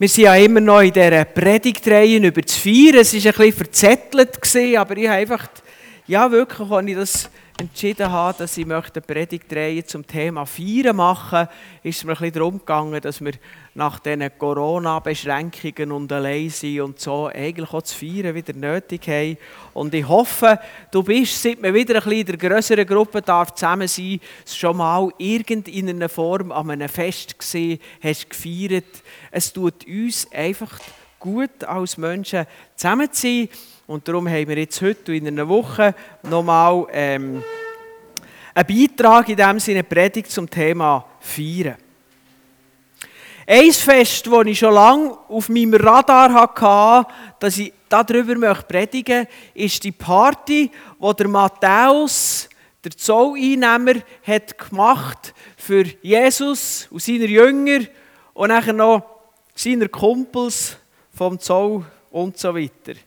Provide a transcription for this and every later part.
Wir sind ja immer noch in dieser Predigtreihe über das Feiern. Es war ein bisschen verzettelt, aber ich habe einfach, ja wirklich, als ich das entschieden habe, dass ich möchte eine Predigtreihe zum Thema Feiern machen ist es mir ein bisschen darum gegangen, dass wir nach diesen Corona-Beschränkungen und allein sind und so eigentlich auch das Feiern wieder nötig haben. Und ich hoffe, du bist, seit wir wieder ein bisschen in der grösseren Gruppe darf zusammen sein, schon mal in einer Form an einem Fest gesehen, hast gefeiert. Es tut uns einfach gut als Menschen zusammen zu sein. Und darum haben wir jetzt heute in einer Woche nochmal ähm, einen Beitrag in diesem Sinne Predigt zum Thema Feiern. Ein Fest, das ich schon lange auf meinem Radar hatte, dass ich darüber predigen möchte, ist die Party, die der Matthäus, der Zolleinnehmer, hat gemacht für Jesus und seine Jünger und nachher noch seine Kumpels vom Zoll und so weiter.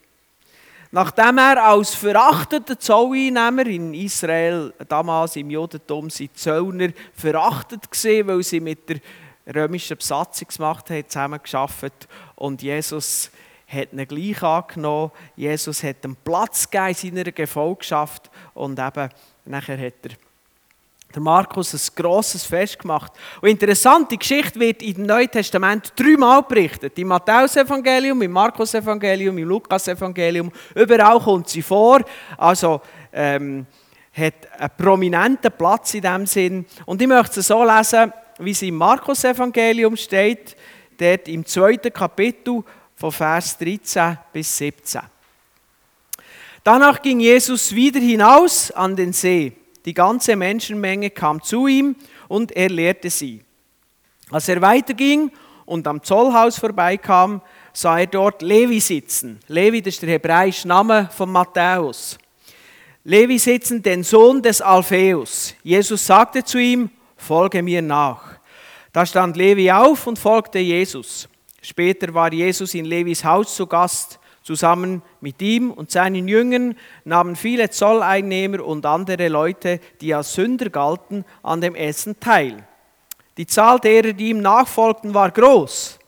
Nachdem er als verachteter Zolleinnehmer in Israel, damals im Judentum, sind Zöllner verachtet gesehen, weil sie mit der römischen Besatzungsmacht haben zusammengearbeitet und Jesus hat ihn gleich angenommen. Jesus hat einen Platz gegeben in seiner Gefolgschaft und eben nachher hat er der Markus ein grosses Fest gemacht. Und interessant, die Geschichte wird im Neuen Testament dreimal berichtet. Im Matthäus-Evangelium, im Markus-Evangelium, im Lukas-Evangelium. Überall kommt sie vor. Also ähm, hat einen prominenten Platz in diesem Sinn. Und ich möchte es so lesen, wie sie im Markus-Evangelium steht, dort im zweiten Kapitel von Vers 13 bis 17. Danach ging Jesus wieder hinaus an den See. Die ganze Menschenmenge kam zu ihm und er lehrte sie. Als er weiterging und am Zollhaus vorbeikam, sah er dort Levi sitzen. Levi, das ist der hebräische Name von Matthäus. Levi sitzen, den Sohn des Alpheus. Jesus sagte zu ihm, folge mir nach. Da stand Levi auf und folgte Jesus. Später war Jesus in Levis Haus zu Gast. Zusammen mit ihm und seinen Jüngern nahmen viele Zolleinnehmer und andere Leute, die als Sünder galten, an dem Essen teil. Die Zahl derer, die ihm nachfolgten, war groß.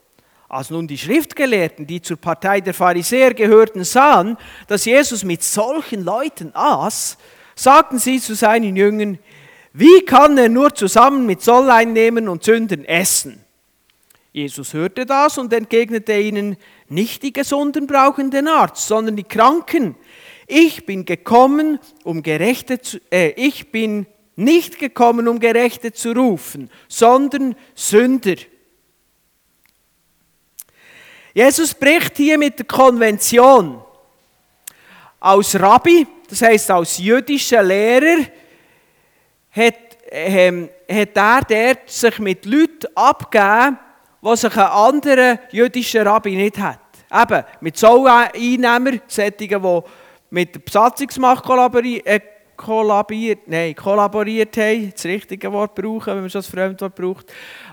Als nun die Schriftgelehrten, die zur Partei der Pharisäer gehörten, sahen, dass Jesus mit solchen Leuten aß, sagten sie zu seinen Jüngern, wie kann er nur zusammen mit Zolleinnehmern und Sündern essen? Jesus hörte das und entgegnete ihnen, nicht die Gesunden brauchen den Arzt, sondern die Kranken. Ich bin gekommen, um Gerechte zu, äh, ich bin nicht gekommen, um Gerechte zu rufen, sondern Sünder. Jesus bricht hier mit der Konvention. Als Rabbi, das heißt als jüdischer Lehrer, hat, ähm, hat er dort sich mit Leuten abgegeben, was sich ein anderer jüdischer Rabbi nicht hat. Eben, mit Zolleinnehmern, solchen, die mit der Besatzungsmacht kollaboriert, äh, nein, kollaboriert haben, das richtige Wort brauchen, wenn man schon das Fremdwort braucht.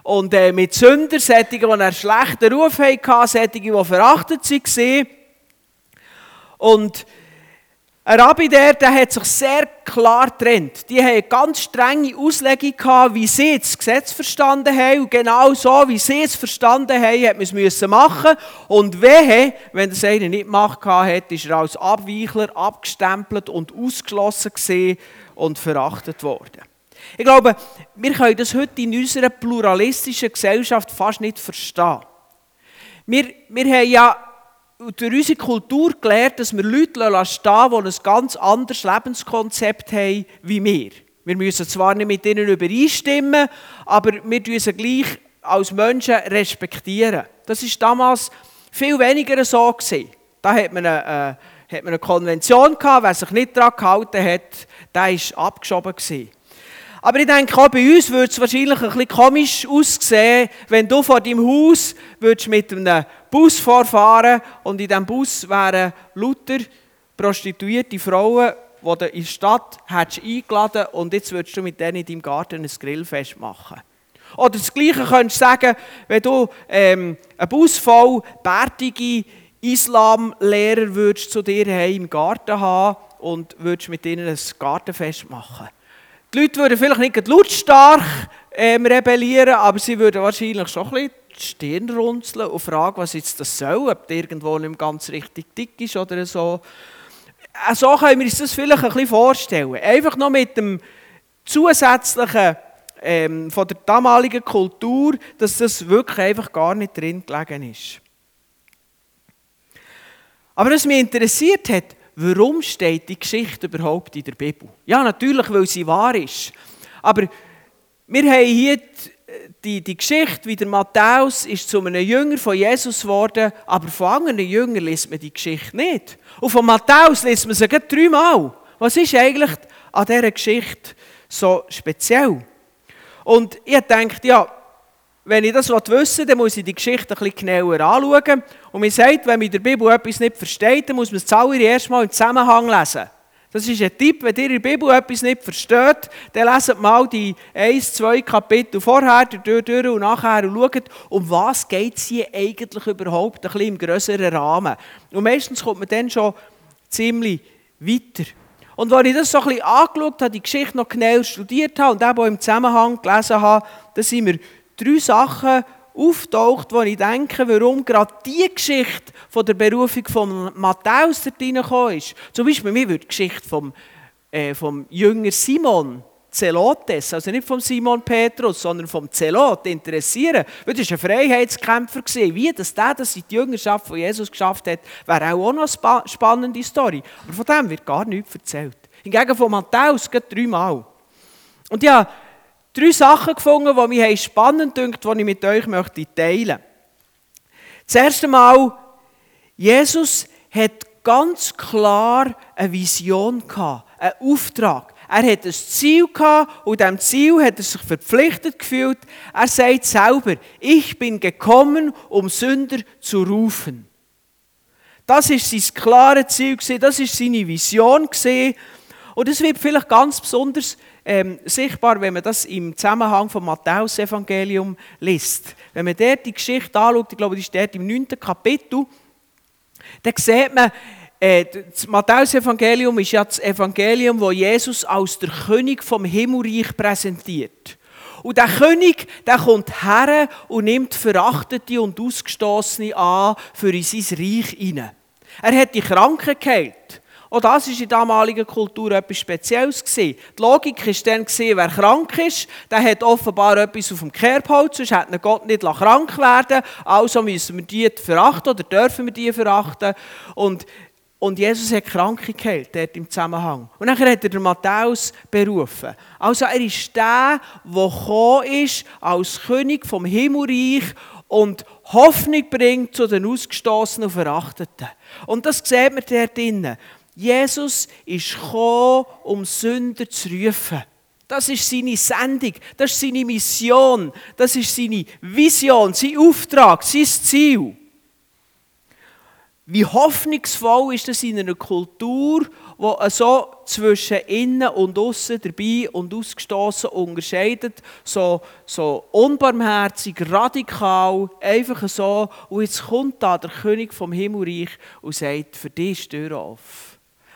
Und äh, mit Sündern, solchen, die einen schlechten Ruf hatten, solchen, die verachtet waren. Und ein Rabbi der, der hat sich sehr klar getrennt. Die eine ganz strenge Auslegung gehabt, wie sie das Gesetz verstanden haben. Und genau so, wie sie es verstanden haben, hat man es machen. Und wehe, wenn das einer nicht gemacht hat, ist er als Abweichler abgestempelt und ausgeschlossen gesehen und verachtet worden. Ich glaube, wir können das heute in unserer pluralistischen Gesellschaft fast nicht verstehen. Wir, wir haben ja durch unsere Kultur gelernt, dass wir Leute stehen die ein ganz anderes Lebenskonzept haben wie wir. Wir müssen zwar nicht mit ihnen übereinstimmen, aber wir tun sie gleich als Menschen respektieren. Das ist damals viel weniger so gewesen. Da hat man eine, äh, hat man eine Konvention gehabt, wer sich nicht daran gehalten hat, der war abgeschoben gewesen. Aber ich denke, auch bei uns würde es wahrscheinlich ein bisschen komisch aussehen, wenn du vor deinem Haus würdest mit einem Bus vorfahren und in diesem Bus wären lauter prostituierte Frauen, die du in der Stadt hättest eingeladen und jetzt würdest du mit denen in deinem Garten ein Grillfest machen. Oder das Gleiche könntest du sagen, wenn du ähm, einen Bus voll bärtige Islamlehrer würdest zu dir im Garten haben und würdest mit ihnen ein Gartenfest machen. Die Leute würden vielleicht nicht lautstark ähm, rebellieren, aber sie würden wahrscheinlich schon ein die Stirn runzeln und frage, was jetzt das soll, ob der irgendwo nicht ganz richtig dick ist oder so. Äh, so können wir uns das vielleicht ein bisschen vorstellen. Einfach noch mit dem zusätzlichen ähm, von der damaligen Kultur, dass das wirklich einfach gar nicht drin gelegen ist. Aber was mich interessiert hat, warum steht die Geschichte überhaupt in der Bibel? Ja, natürlich, weil sie wahr ist. Aber wir haben hier die, die Geschichte, wie der Matthäus ist zu einem Jünger von Jesus geworden, aber von anderen Jüngern liest man die Geschichte nicht. Und von Matthäus liest man sie dreimal. Was ist eigentlich an dieser Geschichte so speziell? Und ich denke, ja, wenn ich das wissen will, dann muss ich die Geschichte ein bisschen genauer anschauen. Und man sagt, wenn man in der Bibel etwas nicht versteht, dann muss man es zuallererst mal im Zusammenhang lesen. Das ist ein Tipp, wenn ihr in der Bibel etwas nicht versteht, dann leset mal die 1, 2 Kapitel vorher, durch, durch und nachher und schaut, um was geht es hier eigentlich überhaupt, ein bisschen im grösseren Rahmen. Und meistens kommt man dann schon ziemlich weiter. Und als ich das so ein bisschen angeschaut habe, die Geschichte noch genauer studiert habe und eben auch im Zusammenhang gelesen habe, da sind mir drei Sachen auftaucht, wo ich denke, warum gerade die Geschichte von der Berufung von Matthäus dort reingekommen ist. Zum Beispiel, mir würde die Geschichte vom, äh, vom Jünger Simon Zelotes, also nicht vom Simon Petrus, sondern vom Zelot interessieren. Weil das war ein Freiheitskämpfer. Wie das der das in die Jüngerschaft von Jesus geschafft hat, wäre auch noch eine spannende Story. Aber von dem wird gar nichts erzählt. Hingegen von Matthäus geht dreimal. Und ja, drei Sachen gefunden, die mich spannend dünkt, die ich mit euch möchte teilen möchte. Das erste Mal, Jesus hat ganz klar eine Vision gehabt, einen Auftrag. Er hat ein Ziel gehabt und diesem Ziel hat er sich verpflichtet gefühlt. Er sagt selber, ich bin gekommen, um Sünder zu rufen. Das ist sein klares Ziel, das ist seine Vision. Und es wird vielleicht ganz besonders ähm, sichtbar, wenn man das im Zusammenhang vom Matthäus-Evangelium liest. Wenn man dort die Geschichte anschaut, ich glaube, die steht im 9. Kapitel, dann sieht man, äh, das Matthäus-Evangelium ist ja das Evangelium, wo Jesus als der König vom Himmelreich präsentiert. Und der König, der kommt her und nimmt Verachtete und Ausgestoßene an für in sein Reich hinein. Er hat die Kranken geheilt. Auch das war in der damaligen Kultur etwas Spezielles. Die Logik war dann, wer krank ist, der hat offenbar etwas auf dem Kerbholz, sonst hätte Gott nicht krank werden Also müssen wir die verachten oder dürfen wir die verachten. Und, und Jesus hat Kranke geheilt, dort im Zusammenhang. Und dann hat er den Matthäus berufen. Also er ist der, der gekommen ist als König vom Himmelreich und Hoffnung bringt zu den Ausgestoßenen und Verachteten. Und das sieht man dort drinnen. Jesus ist gekommen, um Sünder zu rufen. Das ist seine Sendung, das ist seine Mission, das ist seine Vision, sein Auftrag, sein Ziel. Wie hoffnungsvoll ist das in einer Kultur, wo so zwischen innen und außen dabei und ausgestoßen unterscheidet, so, so unbarmherzig, radikal, einfach so. Und jetzt kommt da der König vom Himmelreich und sagt: Für dich ist die Tür auf.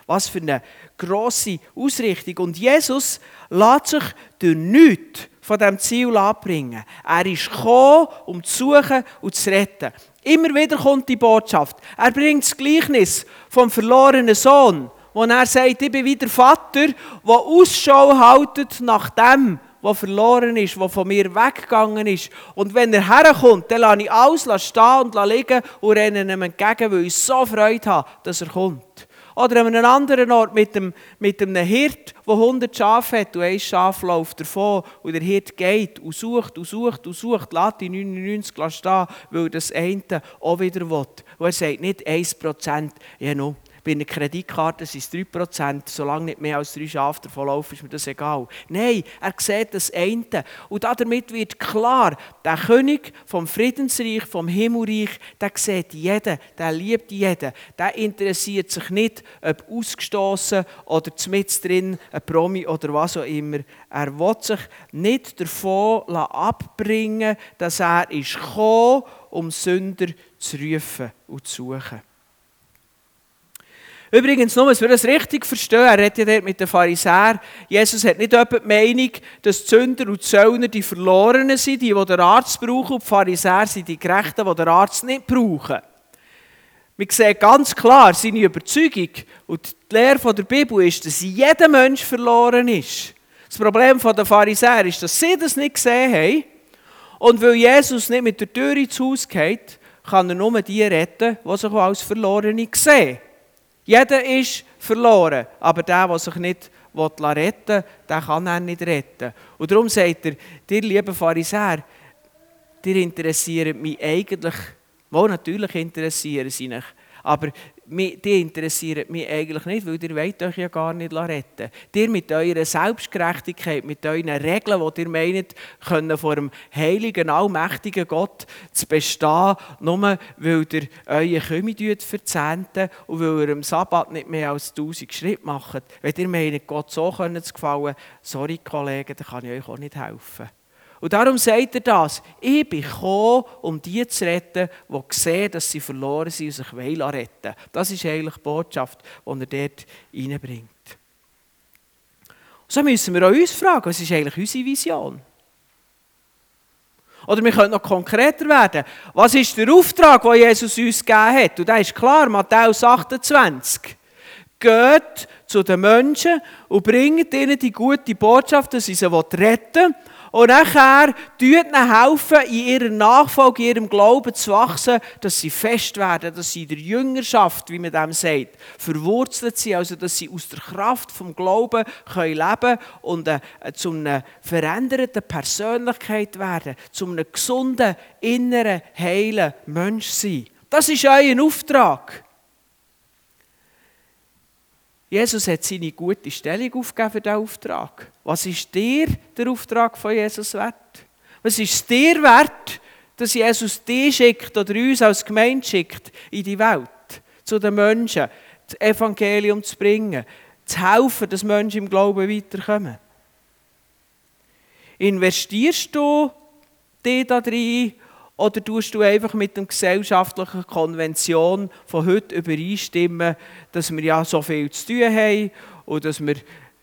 Was für eine grosse Ausrichtung. Und Jesus lässt sich durch nichts von diesem Ziel abbringen. Er ist gekommen, um zu suchen und zu retten. Immer wieder kommt die Botschaft. Er bringt das Gleichnis vom verlorenen Sohn, wo er sagt, ich bin wie der Vater, der Ausschau haltet nach dem, was verloren ist, was von mir weggegangen ist. Und wenn er herkommt, dann lasse ich alles stehen und liegen und renne ihm entgegen, weil ich so Freude habe, dass er kommt. Oder an einem anderen Ort mit, dem, mit einem Hirt, der 100 Schafe hat und ein Schaf läuft davon und der Hirt geht und sucht und sucht und sucht, lässt die 99 stehen, weil das eine auch wieder will. Und er sagt nicht 1%, ja, no. Bei einer Kreditkarte sind es 3%, solange nicht mehr als drei Schafe davon laufen, ist mir das egal. Nein, er sieht das eine. Und damit wird klar, der König vom Friedensreich, vom Himmelreich, der sieht jeden, der liebt jeden. Der interessiert sich nicht, ob ausgestoßen oder mit drin, ein Promi oder was auch immer. Er will sich nicht davon abbringen, dass er ist gekommen, um Sünder zu rufen und zu suchen. Übrigens, nur, dass wir das richtig verstehen, er redet ja dort mit den Pharisäern. Jesus hat nicht die Meinung, dass die Sünder und die Zöllner die Verlorenen sind, die, die den Arzt brauchen, und die Pharisäer sind die Gerechten, die den Arzt nicht brauchen. Wir sehen ganz klar seine Überzeugung und die Lehre der Bibel ist, dass jeder Mensch verloren ist. Das Problem der Pharisäer ist, dass sie das nicht gesehen haben. Und weil Jesus nicht mit der Tür ins Haus geht, kann er nur die retten, die sich als Verlorene sehen. Jeder ist verloren, aber der, der sich nicht retten will, der kann er nicht retten. Und darum sagt er, dir liebe Pharisäer, dir interessieren mich eigentlich, wohl natürlich interessieren sie mich, aber die interessieren mich eigentlich nicht, weil ihr wollt euch ja gar nicht retten Ihr mit eurer Selbstgerechtigkeit, mit euren Regeln, die ihr meint, können vor dem heiligen, allmächtigen Gott zu bestehen, nur weil ihr euren Kümmel verzehnten und weil ihr am Sabbat nicht mehr als 1000 Schritte macht. Wenn ihr meint, Gott so zu gefallen, sorry Kollegen, dann kann ich euch auch nicht helfen. Und darum sagt er das. Ich bin gekommen, um die zu retten, die sehen, dass sie verloren sind und sich retten wollen. Das ist eigentlich die Botschaft, die er dort reinbringt. so müssen wir auch uns fragen, was ist eigentlich unsere Vision? Oder wir können noch konkreter werden. Was ist der Auftrag, den Jesus uns gegeben hat? Und da ist klar, Matthäus 28. Geht zu den Menschen und bringt ihnen die gute Botschaft, dass sie sie retten wollen und nachher tut ihnen helfen, in ihrer Nachfolge, in ihrem Glauben zu wachsen, dass sie fest werden, dass sie in der Jüngerschaft, wie man dem sagt, verwurzelt sind, also dass sie aus der Kraft vom Glauben können leben und äh, zu einer veränderten Persönlichkeit werden, zu einem gesunden, inneren, heilen Mensch sein. Das ist euer Auftrag. Jesus hat seine gute Stellung aufgegeben für diesen Auftrag. Was ist dir der Auftrag von Jesus wert? Was ist dir wert, dass Jesus dich schickt oder uns als Gemeinde schickt in die Welt, zu den Menschen, das Evangelium zu bringen, zu helfen, dass Menschen im Glauben weiterkommen? Investierst du dich da drin oder tust du einfach mit der gesellschaftlichen Konvention von heute übereinstimmen, dass wir ja so viel zu tun haben und dass wir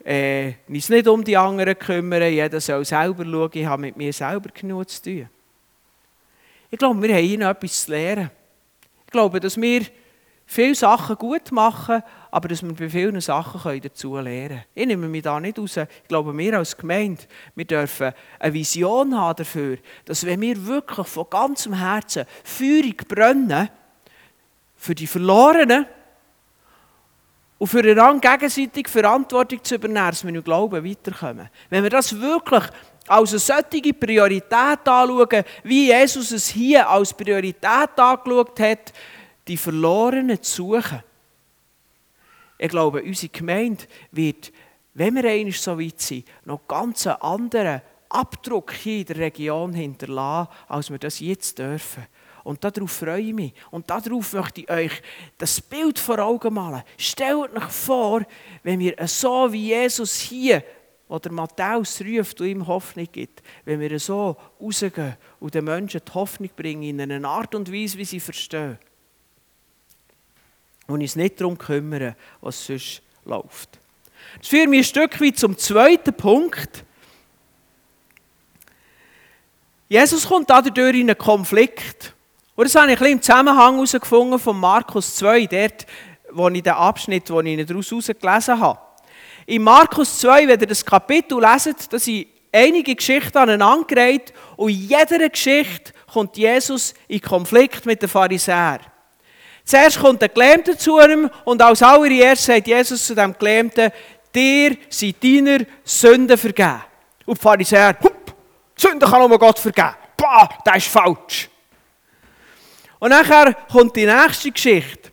äh, uns nicht um die anderen kümmern, jeder soll selber schauen, ich habe mit mir selber genug zu tun. Ich glaube, wir haben hier noch etwas zu lernen. Ich glaube, dass wir viele Sachen gut machen, aber dass wir bei vielen Sachen dazu lernen können. Ich nehme mich da nicht raus. Ich glaube, wir als Gemeinde, wir dürfen eine Vision haben dafür, dass wenn wir wirklich von ganzem Herzen Führung brennen, für die Verlorenen und für einander gegenseitig Verantwortung zu übernehmen, dass wir im Glauben weiterkommen. Wenn wir das wirklich als eine solche Priorität anschauen, wie Jesus es hier als Priorität angeschaut hat, die Verlorenen zu suchen, ich glaube, unsere Gemeinde wird, wenn wir einmal so weit sind, noch ganz einen anderen Abdruck hier in der Region hinterlassen, als wir das jetzt dürfen. Und darauf freue ich mich. Und darauf möchte ich euch das Bild vor Augen malen. Stellt euch vor, wenn wir so wie Jesus hier, wo der Matthäus ruft und ihm Hoffnung gibt, wenn wir so rausgehen und den Menschen die Hoffnung bringen in einer Art und Weise, wie sie verstehen und uns nicht darum kümmern, was sonst läuft. Das führt mich ein Stück weit zum zweiten Punkt. Jesus kommt dadurch in einen Konflikt. Und das habe ich ein bisschen im Zusammenhang herausgefunden von Markus 2, dort, wo ich den Abschnitt, den ich daraus herausgelesen habe. In Markus 2, wenn ihr das Kapitel leset, da sind einige Geschichten aneinandergereiht und in jeder Geschichte kommt Jesus in Konflikt mit den Pharisäern. Zuerst kommt der Gelähmte zu ihm und als allererstes sagt Jesus zu dem Gelähmten, dir sind deiner Sünden vergeben. Und die Pharisäer, hup, Sünden kann nur Gott vergeben. Bah, das ist falsch. Und nachher kommt die nächste Geschichte.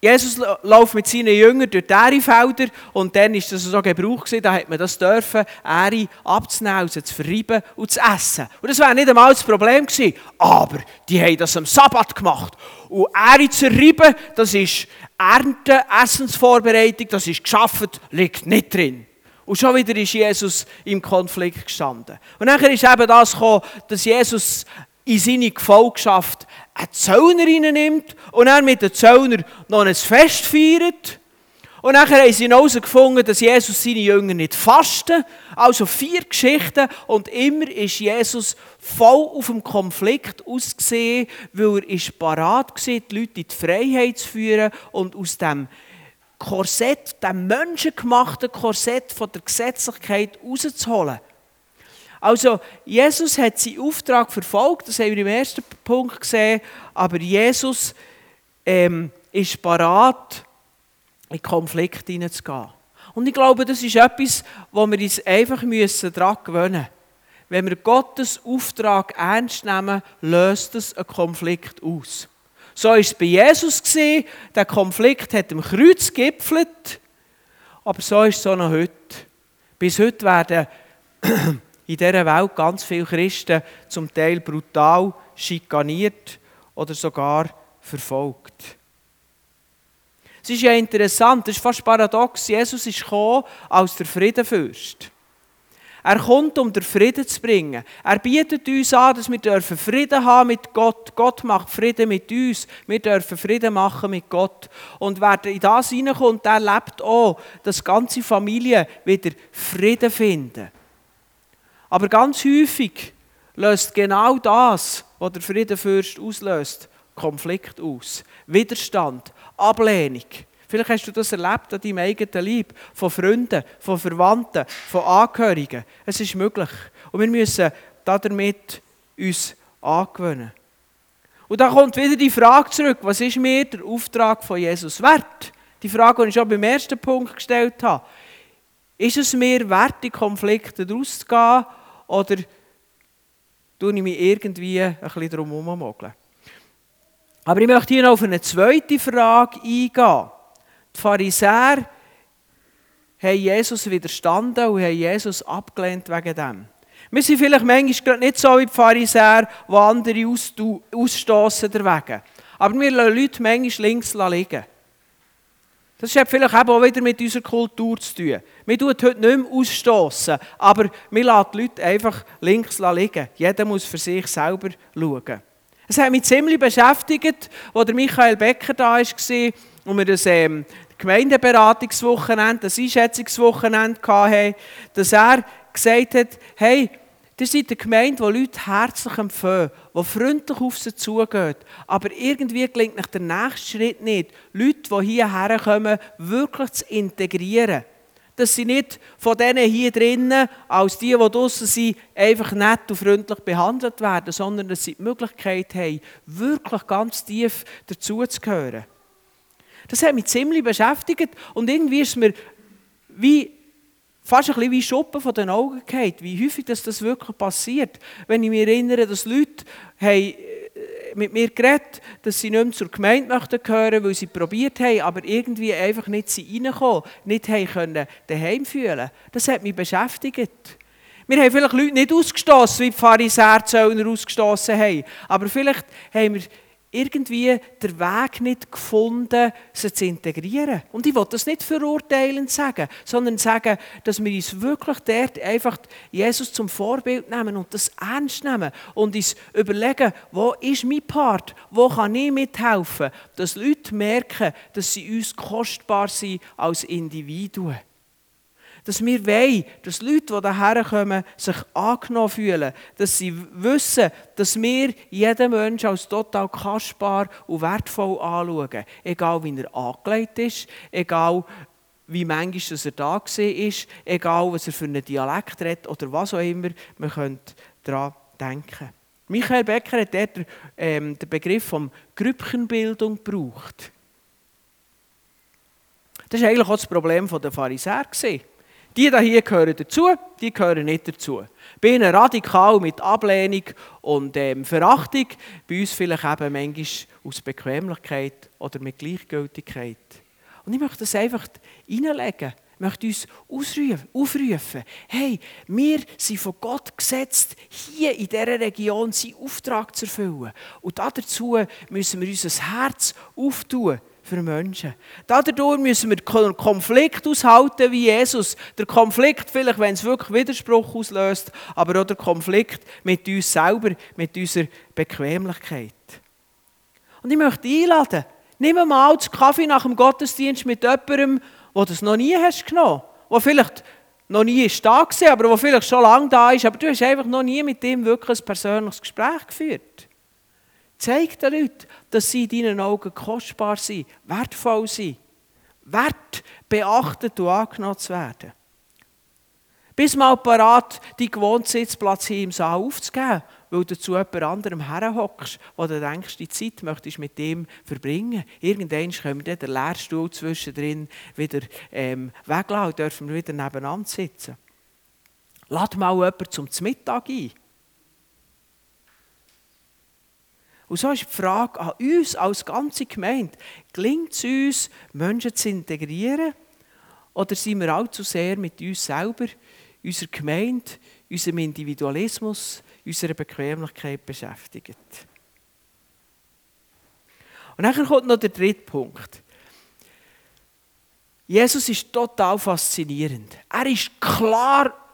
Jesus läuft mit seinen Jüngern durch die Ährefelder und dann ist das so Gebrauch da hat man das dürfen, Ähre abzunehmen, also zu verreiben und zu essen. Und das wäre nicht einmal das Problem gewesen. Aber die haben das am Sabbat gemacht. Und Ähre zu reiben, das ist Ernte, Essensvorbereitung, das ist geschafft, liegt nicht drin. Und schon wieder ist Jesus im Konflikt gestanden. Und nachher ist eben das gekommen, dass Jesus in seine Gefolgschaft einen Zöllner nimmt und er mit den Zöllner noch ein Fest feiert. Und nachher haben sie herausgefunden, dass Jesus seine Jünger nicht fasten. Also vier Geschichten und immer ist Jesus voll auf dem Konflikt ausgesehen, weil er ist parat war, die Leute in die Freiheit zu führen und aus dem Korsett, dem menschengemachten Korsett von der Gesetzlichkeit rauszuholen. Also, Jesus hat seinen Auftrag verfolgt, das haben wir im ersten Punkt gesehen, aber Jesus ähm, ist parat, in Konflikt hineinzugehen. Und ich glaube, das ist etwas, wo wir uns einfach müssen daran gewöhnen müssen. Wenn wir Gottes Auftrag ernst nehmen, löst es einen Konflikt aus. So war es bei Jesus. Der Konflikt hat im Kreuz gipfelt. Aber so ist es auch noch heute. Bis heute werden in dieser Welt ganz viele Christen zum Teil brutal schikaniert oder sogar verfolgt. Es ist ja interessant, es ist fast paradox. Jesus ist gekommen als der Friedenfürst. Er kommt, um den Frieden zu bringen. Er bietet uns an, dass wir Frieden haben mit Gott. Gott macht Frieden mit uns. Wir dürfen Frieden machen mit Gott. Und wer in das hineinkommt, der lebt auch, dass ganze Familien wieder Frieden finden. Aber ganz häufig löst genau das, was der Friedenfürst auslöst, Konflikt aus. Widerstand, Ablehnung. Vielleicht hast du das erlebt an deinem eigenen Leib, von Freunden, von Verwandten, von Angehörigen. Es ist möglich. Und wir müssen damit uns angewöhnen. Und da kommt wieder die Frage zurück, was ist mir der Auftrag von Jesus wert? Die Frage, die ich schon beim ersten Punkt gestellt habe. Ist es mir wert, in Konflikte rauszugehen oder tue ich mich irgendwie ein bisschen drum herum Aber ich möchte hier noch auf eine zweite Frage eingehen. Die Pharisäer haben Jesus widerstanden und haben Jesus abgelehnt wegen dem. Wir sind vielleicht manchmal nicht so wie die Pharisäer, die andere ausstoßen deswegen. Aber wir lassen Leute manchmal links liegen. Das hat vielleicht auch wieder mit unserer Kultur zu tun. Wir tun heute nicht mehr ausstoßen, aber wir lassen die Leute einfach links liegen. Jeder muss für sich selber schauen. Es hat mich ziemlich beschäftigt, als Michael Becker da war und wir das ähm, Gemeindeberatungswochenende, das Einschätzungswochenende hatten, dass er gesagt hat, hey, Ihr seid eine Gemeinde, die Leute herzlich empfehlen, die freundlich auf sie zugeht. Aber irgendwie gelingt nach der nächste Schritt nicht, Leute, die hierher kommen, wirklich zu integrieren. Dass sie nicht von denen hier drinnen, als die, die draußen sind, einfach nett und freundlich behandelt werden, sondern dass sie die Möglichkeit haben, wirklich ganz tief dazuzugehören. Das hat mich ziemlich beschäftigt und irgendwie ist mir wie fast ein bisschen wie Schuppen von den Augen geht, wie häufig das, das wirklich passiert. Wenn ich mich erinnere, dass Leute haben äh, mit mir geredet dass sie nicht mehr zur Gemeinde möchten gehören, weil sie probiert haben, aber irgendwie einfach nicht reinkommen, nicht haben können daheim fühlen. Das hat mich beschäftigt. Wir haben vielleicht Leute nicht ausgestoßen, wie die Pharisäer Zöllner ausgestoßen haben, aber vielleicht haben wir irgendwie den Weg nicht gefunden, sie zu integrieren. Und ich will das nicht verurteilend sagen, sondern sagen, dass wir uns wirklich dort einfach Jesus zum Vorbild nehmen und das ernst nehmen und uns überlegen, wo ist mein Part, wo kann ich mithelfen, dass Leute merken, dass sie uns kostbar sind als Individuen dass wir wollen, dass Leute, die hierher kommen, sich angenommen fühlen, dass sie wissen, dass wir jeden Menschen als total kostbar und wertvoll anschauen. Egal wie er angelegt ist, egal wie manchmal er da war, egal was er für einen Dialekt hat oder was auch immer, man könnte daran denken. Michael Becker hat dort ähm, den Begriff von Grüppchenbildung gebraucht. Das war eigentlich auch das Problem der Pharisäer. Die hier gehören dazu, die gehören nicht dazu. Bei ihnen radikal mit Ablehnung und ähm, Verachtung, bei uns vielleicht eben manchmal aus Bequemlichkeit oder mit Gleichgültigkeit. Und ich möchte das einfach reinlegen. Möchte uns aufrufen. Hey, wir sind von Gott gesetzt, hier in dieser Region seinen Auftrag zu erfüllen. Und dazu müssen wir unser Herz auftun für Menschen. Dadurch müssen wir den Konflikt aushalten wie Jesus. Der Konflikt, vielleicht wenn es wirklich Widerspruch auslöst, aber auch der Konflikt mit uns selber, mit unserer Bequemlichkeit. Und ich möchte einladen, nimm mal den Kaffee nach dem Gottesdienst mit jemandem, der das noch nie hast genommen der vielleicht noch nie ist da war, aber der vielleicht schon lange da ist, aber du hast einfach noch nie mit ihm wirklich ein persönliches Gespräch geführt. Zeig den Leuten, dass sie in deinen Augen kostbar sind, wertvoll sind, wert, beachtet und angenommen zu werden. Bis mal parat, deinen gewohnten Sitzplatz hier im Saal aufzugeben, weil du zu jemand anderem herhockst, wo du denkst, die Zeit möchtest mit ihm verbringen. Irgendwann können wir den Lehrstuhl zwischendrin wieder ähm, weglassen und dürfen wieder nebeneinander sitzen. Lad mal jemanden zum Mittag ein. Und so ist die Frage an uns als ganze Gemeinde, gelingt es uns, Menschen zu integrieren? Oder sind wir allzu sehr mit uns selber, unserer Gemeinde, unserem Individualismus, unserer Bequemlichkeit beschäftigt? Und dann kommt noch der dritte Punkt. Jesus ist total faszinierend. Er ist klar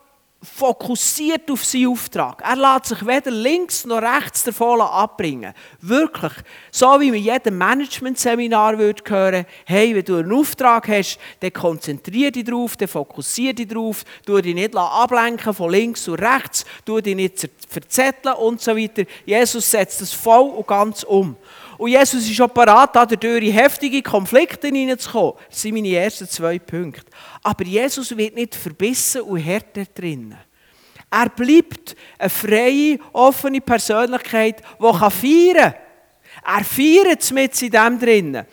fokussiert auf seinen Auftrag. Er lässt sich weder links noch rechts davon abbringen. Wirklich. So wie in jedem Management-Seminar hören hey, wenn du einen Auftrag hast, dann konzentriere dich darauf, dann fokussiere dich darauf, tu dich nicht ablenken von links und rechts, tu dich nicht verzetteln und so weiter. Jesus setzt das voll und ganz um. Und Jesus ist schon parat, dadurch in heftige Konflikte hineinzukommen. Das sind meine ersten zwei Punkte. Aber Jesus wird nicht verbissen und härter drinnen. Er bleibt eine freie, offene Persönlichkeit, die feiern kann. Er feiert es mit in dem drinnen.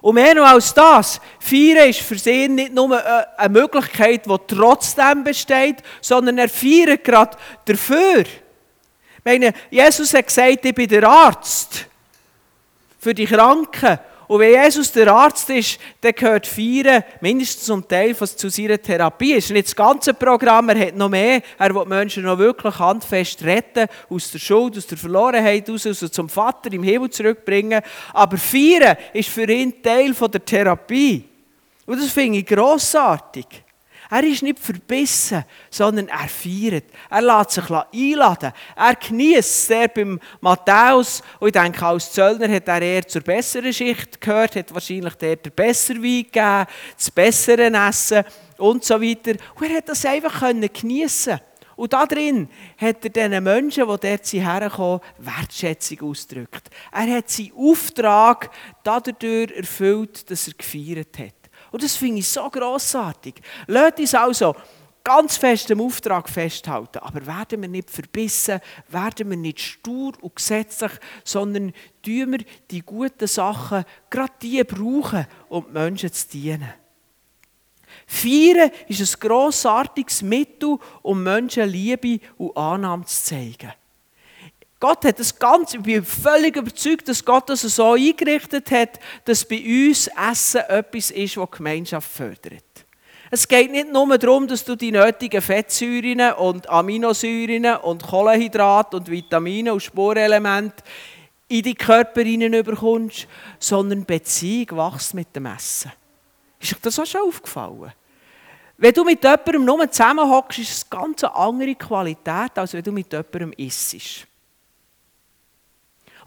Und mehr noch als das, Feiern ist für ihn nicht nur eine Möglichkeit, die trotzdem besteht, sondern er feiert gerade dafür. Meine, Jesus hat gesagt, ich bin der Arzt für die Kranken. Und wenn Jesus der Arzt ist, dann gehört Feiern mindestens zum Teil zu seiner Therapie. Es ist nicht das ganze Programm, er hat noch mehr. Er will Menschen noch wirklich handfest retten, aus der Schuld, aus der Verlorenheit raus, also zum Vater im Himmel zurückbringen. Aber Feiern ist für ihn Teil der Therapie. Und das finde ich grossartig. Er ist nicht verbissen, sondern er feiert. Er lässt sich einladen. Er genießt sehr beim Matthäus. Und ich denke, als Zöllner hat er eher zur besseren Schicht gehört, hat wahrscheinlich der den besseren Wein gegeben, das bessere Essen und so weiter. Und er hat das einfach geniessen und da drin hat er diesen Menschen, die dort herkommen, Wertschätzung ausgedrückt. Er hat seinen Auftrag dadurch erfüllt, dass er gefeiert hat. Und das finde ich so grossartig. Lasst uns also ganz fest im Auftrag festhalten. Aber werden wir nicht verbissen, werden wir nicht stur und gesetzlich, sondern tun wir die guten Sachen, gerade die brauchen, um die Menschen zu dienen. Feiern ist ein grossartiges Mittel, um Menschen Liebe und Annahme zu zeigen. Gott hat das Ganze, ich bin völlig überzeugt, dass Gott das so eingerichtet hat, dass bei uns Essen etwas ist, das Gemeinschaft fördert. Es geht nicht nur darum, dass du die nötigen Fettsäuren und Aminosäuren und Kohlenhydrate und Vitamine und Spurenelemente in die Körper bekommst, sondern Beziehung wächst mit dem Essen. Ist euch das auch schon aufgefallen? Wenn du mit jemandem nur zusammenhockst, ist es eine ganz andere Qualität, als wenn du mit jemandem isst.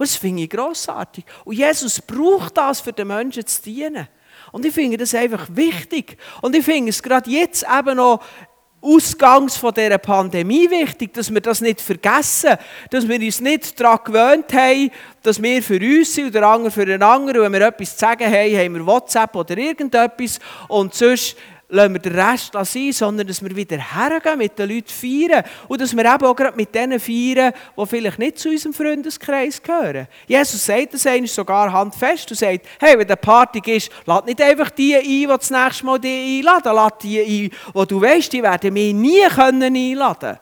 Und das finde ich grossartig. Und Jesus braucht das, für den Menschen zu dienen. Und ich finde das einfach wichtig. Und ich finde es gerade jetzt eben noch ausgangs von dieser Pandemie wichtig, dass wir das nicht vergessen, dass wir uns nicht daran gewöhnt haben, dass wir für uns sind und der andere für den anderen. Wenn wir etwas zu sagen haben, haben wir WhatsApp oder irgendetwas. Und sonst lassen wir den Rest sein, sondern dass wir wieder hergehen, mit den Leuten feiern. Und dass wir eben auch gerade mit denen feiern, die vielleicht nicht zu unserem Freundeskreis gehören. Jesus sagt das eigentlich sogar handfest und sagt, hey, wenn eine Party ist, lad nicht einfach die ein, die das nächste Mal die einladen. Lad die ein, die du weißt, die werden mich nie einladen können.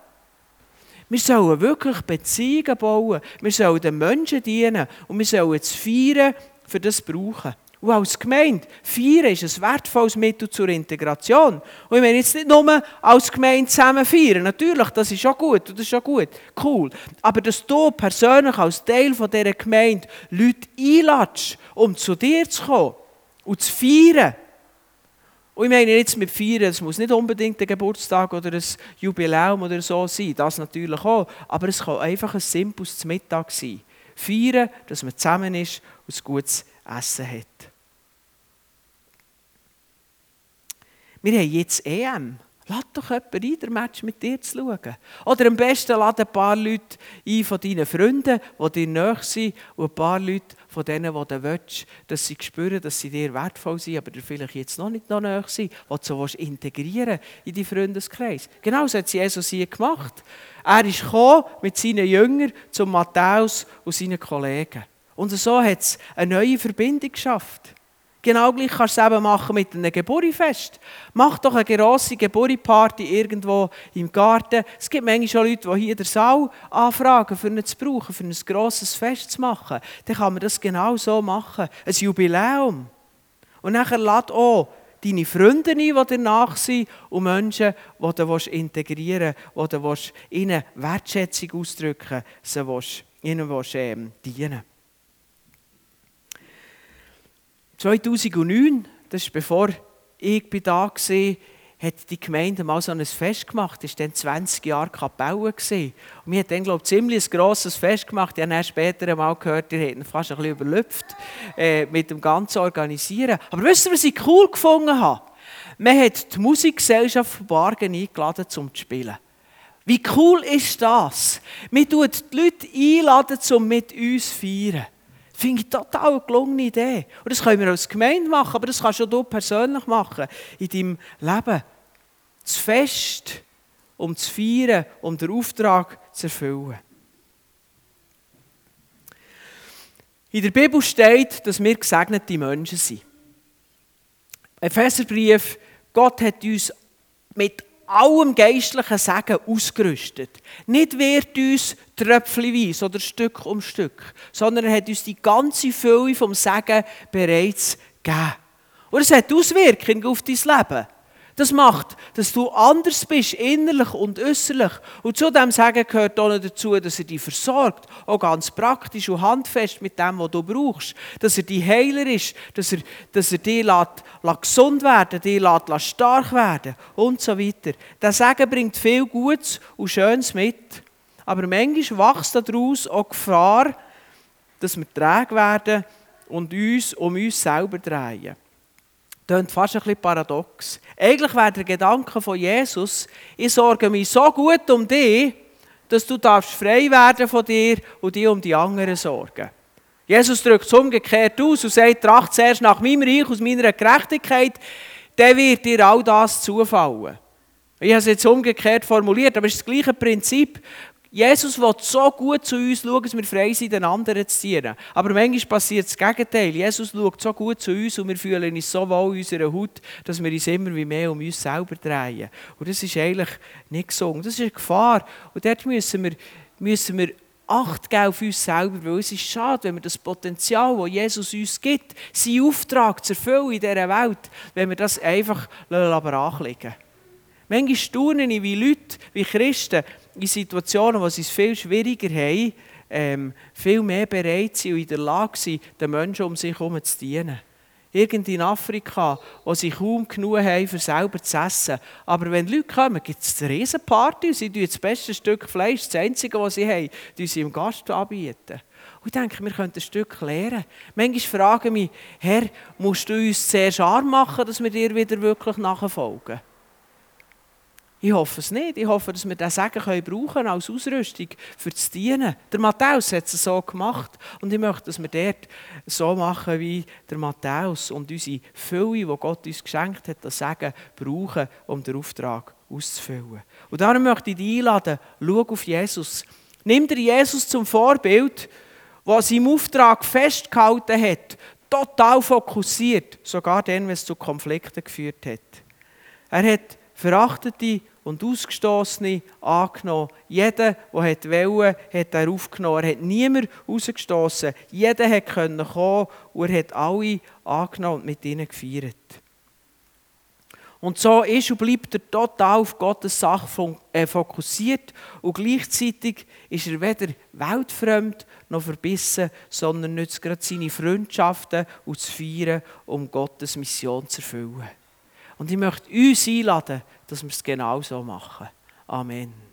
Wir sollen wirklich Beziehungen bauen. Wir sollen den Menschen dienen. Und wir sollen es feiern, für das brauchen. Und als Gemeinde, feiern ist ein wertvolles Mittel zur Integration. Und ich meine jetzt nicht nur als Gemeinde zusammen feiern. Natürlich, das ist schon gut das ist schon gut, cool. Aber dass du persönlich als Teil dieser Gemeinde Leute einladest, um zu dir zu kommen und zu feiern. Und ich meine jetzt mit feiern, es muss nicht unbedingt ein Geburtstag oder ein Jubiläum oder so sein, das natürlich auch. Aber es kann einfach ein simples Mittag sein. Feiern, dass man zusammen ist und ein gutes Essen hat. Wir haben jetzt EM. Lad doch jemanden ein, den Match mit dir zu schauen. Oder am besten lade ein paar Leute ein von deinen Freunden, die dir nahe sind, und ein paar Leute von denen, die du willst, dass sie spüren, dass sie dir wertvoll sind, aber dir vielleicht jetzt noch nicht noch nahe sind, die du so integrieren in deinen Freundeskreis. Genau so hat Jesus hier gemacht. Er ist gekommen mit seinen Jüngern zu Matthäus und seinen Kollegen. Und so hat es eine neue Verbindung geschafft. Genau gleich kannst du es eben machen mit einem Geburtfest. Mach doch eine grosse Geburtparty irgendwo im Garten. Es gibt manchmal schon Leute, die hier der Saal anfragen, für einen zu brauchen, für ein grosses Fest zu machen. Dann kann man das genau so machen. Ein Jubiläum. Und nachher lad auch deine Freunde ein, die dir nach sind, und Menschen, die du integrieren willst, die du ihnen Wertschätzung ausdrücken willst, ihnen willst, ähm, dienen 2009, das ist bevor ich da war, hat die Gemeinde mal so ein Fest gemacht. Das war dann 20 Jahre Kapelle. Und wir haben dann, glaube ich, ziemlich ein grosses Fest gemacht. Ich habe dann später einmal gehört, ihr hätten fast ein bisschen überlüpft äh, mit dem ganzen Organisieren. Aber wisst ihr, was ich cool gefunden habe? Man hat die Musikgesellschaft von Bargen eingeladen, um zu spielen. Wie cool ist das? Man tut die Leute einladen, um mit uns zu feiern. Finde ich total gelungene Idee. Und das können wir als Gemeinde machen, aber das kannst du persönlich machen in deinem Leben. Das Fest, um zu feiern, um den Auftrag zu erfüllen. In der Bibel steht, dass wir gesegnete Menschen sind. Epheserbrief, Gott hat uns mit allem geistlichen Segen ausgerüstet. Nicht wird uns tröpfchenweise oder Stück um Stück, sondern er hat uns die ganze Fülle vom Segen bereits gegeben. Und es hat Auswirkungen auf dein Leben. Das macht, dass du anders bist, innerlich und äußerlich. Und zu dem Sagen gehört auch noch dazu, dass er dich versorgt, auch ganz praktisch und handfest mit dem, was du brauchst. Dass er die Heiler ist, dass er, dass er dich lässt, lässt gesund werden dich lässt, stark werden und so weiter. Der Sagen bringt viel Gutes und Schönes mit. Aber manchmal wächst daraus auch Gefahr, dass wir träge werden und uns um uns selber drehen. Klingt fast ein bisschen paradox. Eigentlich wäre der Gedanke von Jesus, ich sorge mich so gut um dich, dass du darfst frei werden von dir und dich um die anderen sorgen. Jesus drückt es umgekehrt aus und sagt, tracht zuerst nach meinem Reich, aus meiner Gerechtigkeit, dann wird dir all das zufallen. Ich habe es jetzt umgekehrt formuliert, aber es ist das gleiche Prinzip. Jesus will so gut zu uns schauen, dass wir frei sind, den anderen zu dienen. Aber manchmal passiert das Gegenteil. Jesus schaut so gut zu uns und wir fühlen uns so wohl in unserer Haut, dass wir uns immer mehr um uns selber drehen. Und das ist eigentlich nicht gesund. Das ist eine Gefahr. Und dort müssen wir, müssen wir Acht geben auf uns selber, weil es ist schade, wenn wir das Potenzial, das Jesus uns gibt, seinen Auftrag zu erfüllen in dieser Welt, wenn wir das einfach brachlegen Manchmal staune ich, wie Leute, wie Christen, in Situationen, wo sie es viel schwieriger haben, ähm, viel mehr bereit sind und in der Lage sind, den Menschen um sich herum zu dienen. Irgend in Afrika, wo sie kaum genug haben, für selber zu essen. Aber wenn Leute kommen, gibt es eine Riesenparty und sie das beste Stück Fleisch, das einzige, was sie haben, die sie im Gast anbieten. Und ich denke, wir könnten ein Stück lernen. Manchmal frage ich mich, Herr, musst du uns zuerst arm machen, dass wir dir wieder wirklich nachfolgen? Ich hoffe es nicht. Ich hoffe, dass wir diesen Segen können brauchen als Ausrüstung für das Dienen. Der Matthäus hat es so gemacht. Und ich möchte, dass wir dort so machen wie der Matthäus und unsere Fülle, die Gott uns geschenkt hat, das Segen brauchen, um den Auftrag auszufüllen. Und darum möchte ich dich einladen, schau auf Jesus. Nimm dir Jesus zum Vorbild, der seinem Auftrag festgehalten hat, total fokussiert, sogar dann, wenn es zu Konflikten geführt hat. Er hat verachtete und Ausgestoßene angenommen. Jeder, der wollte, hat er aufgenommen. Er hat niemand rausgestoßen. Jeder konnte kommen und er hat alle angenommen und mit ihnen gefeiert. Und so ist und bleibt er total auf Gottes Sache äh, fokussiert und gleichzeitig ist er weder weltfremd noch verbissen, sondern nützt gerade seine Freundschaften und zu feiern, um Gottes Mission zu erfüllen. Und ich möchte uns einladen, dass wir es genau so machen. Amen.